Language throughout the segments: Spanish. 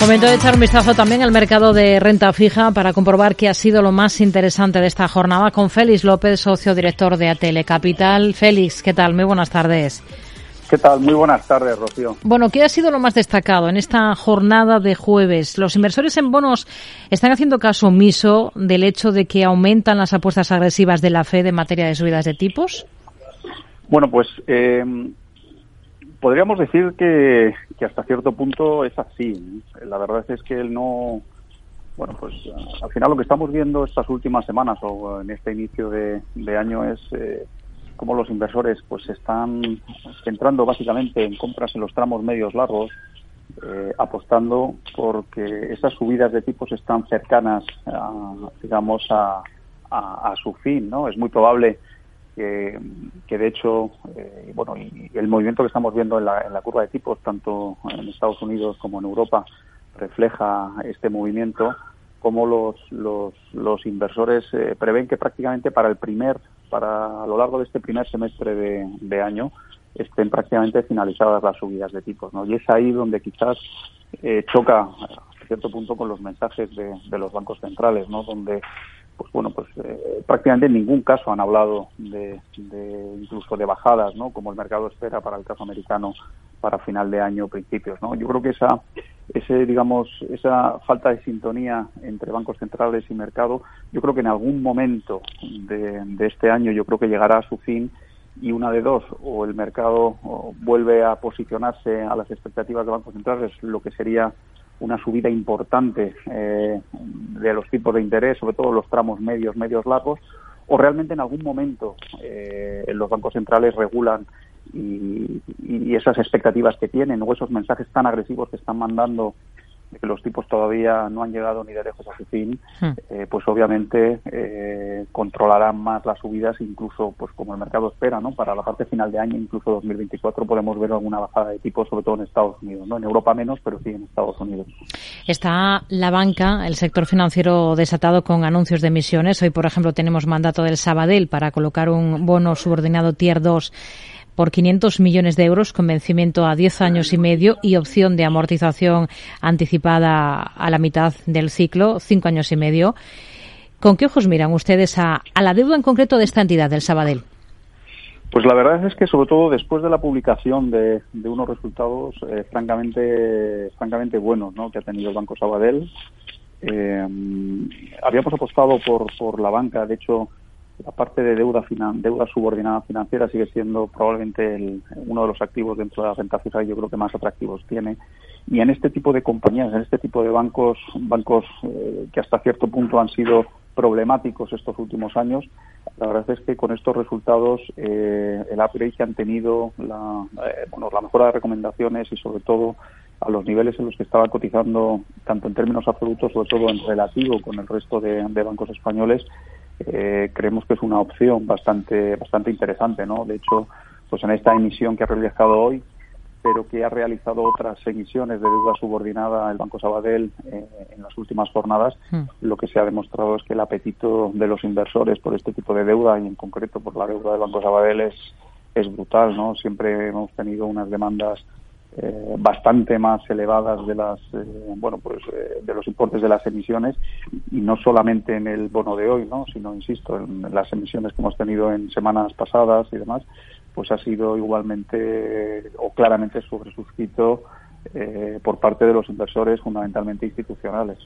Momento de echar un vistazo también al mercado de renta fija para comprobar qué ha sido lo más interesante de esta jornada con Félix López, socio director de Atele Capital. Félix, ¿qué tal? Muy buenas tardes. ¿Qué tal? Muy buenas tardes, Rocío. Bueno, ¿qué ha sido lo más destacado en esta jornada de jueves? ¿Los inversores en bonos están haciendo caso omiso del hecho de que aumentan las apuestas agresivas de la Fed en materia de subidas de tipos? Bueno, pues eh, podríamos decir que, hasta cierto punto es así. La verdad es que él no. Bueno, pues al final lo que estamos viendo estas últimas semanas o en este inicio de, año es eh, cómo los inversores pues están centrando básicamente en compras en los tramos medios largos, eh, apostando porque esas subidas de tipos están cercanas, a, digamos, a, a, a, su fin, ¿no? Es muy probable que, de hecho, eh, bueno, y, el movimiento que estamos viendo en la, en la curva de tipos, tanto en Estados Unidos como en Europa, refleja este movimiento, como los, los, los inversores eh, prevén que prácticamente para el primer, para a lo largo de este primer semestre de, año, estén prácticamente finalizadas las subidas de tipos, ¿no? Y es ahí donde quizás eh, choca a cierto punto con los mensajes de, de los bancos centrales, ¿no? Donde pues bueno, pues eh, prácticamente en ningún caso han hablado de, incluso de bajadas, ¿no? Como el mercado espera para el caso americano para final de año, principios, ¿no? Yo creo que esa, ese, digamos, esa falta de sintonía entre bancos centrales y mercado, yo creo que en algún momento de, de este año, yo creo que llegará a su fin y una de dos, o el mercado vuelve a posicionarse a las expectativas de bancos centrales, lo que sería una subida importante eh, de los tipos de interés, sobre todo los tramos medios, medios largos, o realmente en algún momento eh, los bancos centrales regulan y, esas expectativas que tienen o esos mensajes tan agresivos que están mandando que los tipos todavía no han llegado ni de lejos a su fin, hmm. eh, pues obviamente eh, controlarán más las subidas, incluso pues como el mercado espera, ¿no? Para la parte final de año, incluso 2024, podemos ver alguna bajada de tipos, sobre todo en Estados Unidos, ¿no? En Europa menos, pero sí en Estados Unidos. Está la banca, el sector financiero desatado con anuncios de emisiones. Hoy, por ejemplo, tenemos mandato del Sabadell para colocar un bono subordinado Tier 2 por 500 millones de euros con vencimiento a 10 años y medio y opción de amortización anticipada a la mitad del ciclo, 5 años y medio. ¿Con qué ojos miran ustedes a, la deuda en concreto de esta entidad, del Sabadell? Pues la verdad es que sobre todo después de la publicación de, unos resultados eh, francamente francamente buenos ¿no? que ha tenido el Banco Sabadell, eh, habíamos apostado por, por la banca, de hecho la parte de deuda, deuda subordinada financiera sigue siendo probablemente uno de los activos dentro de la renta fija yo creo que más atractivos tiene. Y en este tipo de compañías, en este tipo de bancos, bancos eh, que hasta cierto punto han sido problemáticos estos últimos años, la verdad es que con estos resultados eh, el upgrade que han tenido, la, eh, bueno, la mejora de recomendaciones y sobre todo a los niveles en los que estaba cotizando, tanto en términos absolutos, sobre todo en relativo con el resto de bancos españoles, eh, creemos que es una opción bastante bastante interesante, ¿no? De hecho, pues en esta emisión que ha realizado hoy, pero que ha realizado otras emisiones de deuda subordinada el Banco Sabadell eh, en las últimas jornadas, hmm. lo que se ha demostrado es que el apetito de los inversores por este tipo de deuda y en concreto por la deuda del Banco Sabadell es, es brutal, ¿no? Siempre hemos tenido unas demandas eh, bastante más elevadas de las eh, bueno pues eh, de los importes de las emisiones y no solamente en el bono de hoy no sino insisto en las emisiones que hemos tenido en semanas pasadas y demás pues ha sido igualmente o claramente sobresuscrito eh, por parte de los inversores fundamentalmente institucionales.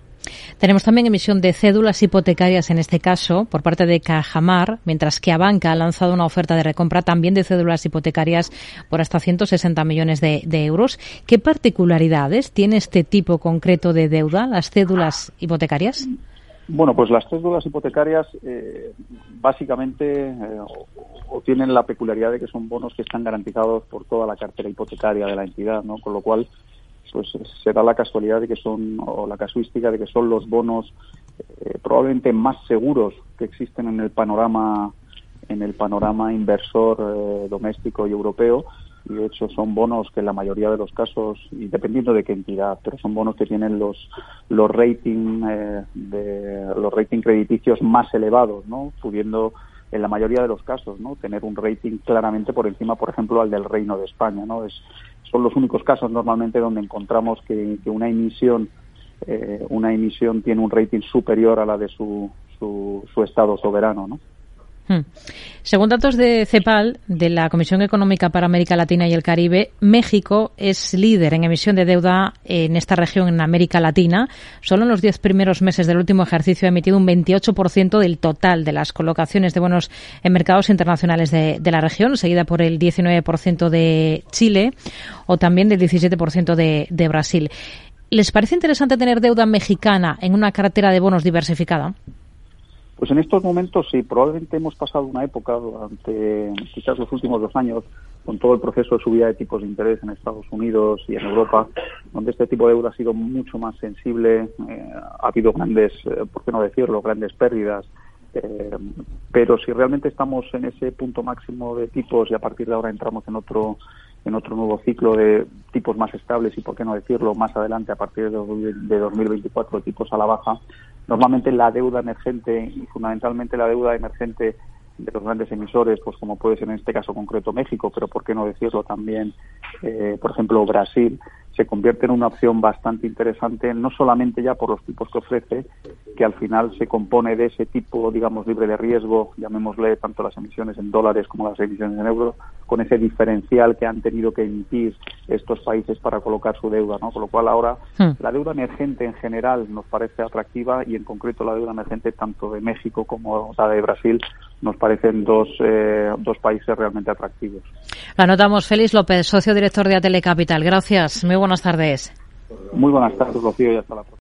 Tenemos también emisión de cédulas hipotecarias en este caso por parte de Cajamar, mientras que Abanca ha lanzado una oferta de recompra también de cédulas hipotecarias por hasta 160 millones de, euros. ¿Qué particularidades tiene este tipo concreto de deuda, las cédulas hipotecarias? Bueno, pues las cédulas hipotecarias eh, básicamente eh, o, tienen la peculiaridad de que son bonos que están garantizados por toda la cartera hipotecaria de la entidad, ¿no? Con lo cual, pues se da la casualidad de que son, o la casuística de que son los bonos eh, probablemente más seguros que existen en el panorama en el panorama inversor eh, doméstico y europeo y de hecho son bonos que en la mayoría de los casos y dependiendo de qué entidad pero son bonos que tienen los los rating eh, de los rating crediticios más elevados no pudiendo en la mayoría de los casos no tener un rating claramente por encima por ejemplo al del Reino de España no es son los únicos casos normalmente donde encontramos que, que una emisión eh, una emisión tiene un rating superior a la de su, su, su estado soberano no Hmm. Según datos de CEPAL, de la Comisión Económica para América Latina y el Caribe, México es líder en emisión de deuda en esta región, en América Latina. Solo en los diez primeros meses del último ejercicio ha emitido un 28% del total de las colocaciones de bonos en mercados internacionales de, la región, seguida por el 19% de Chile o también del 17% de, de Brasil. ¿Les parece interesante tener deuda mexicana en una cartera de bonos diversificada? Pues en estos momentos sí, probablemente hemos pasado una época durante quizás los últimos dos años con todo el proceso de subida de tipos de interés en Estados Unidos y en Europa, donde este tipo de deuda ha sido mucho más sensible, eh, ha habido grandes, eh, por qué no decirlo, grandes pérdidas, eh, pero si realmente estamos en ese punto máximo de tipos y a partir de ahora entramos en otro en otro nuevo ciclo de tipos más estables y, por qué no decirlo, más adelante a partir de 2024 tipos a la baja, normalmente la deuda emergente y fundamentalmente la deuda emergente de los grandes emisores, pues como puede ser en este caso concreto México, pero por qué no decirlo también, eh, por ejemplo, Brasil, se convierte en una opción bastante interesante, no solamente ya por los tipos que ofrece, que al final se compone de ese tipo, digamos, libre de riesgo, llamémosle tanto las emisiones en dólares como las emisiones en euros, con ese diferencial que han tenido que emitir estos países para colocar su deuda, ¿no? Con lo cual ahora hmm. la deuda emergente en general nos parece atractiva y en concreto la deuda emergente tanto de México como la de Brasil nos parecen dos, eh, dos países realmente atractivos. La notamos. Félix López, socio director de Atele Capital. Gracias. Muy buenas tardes. Muy buenas tardes, Rocío, y hasta la próxima.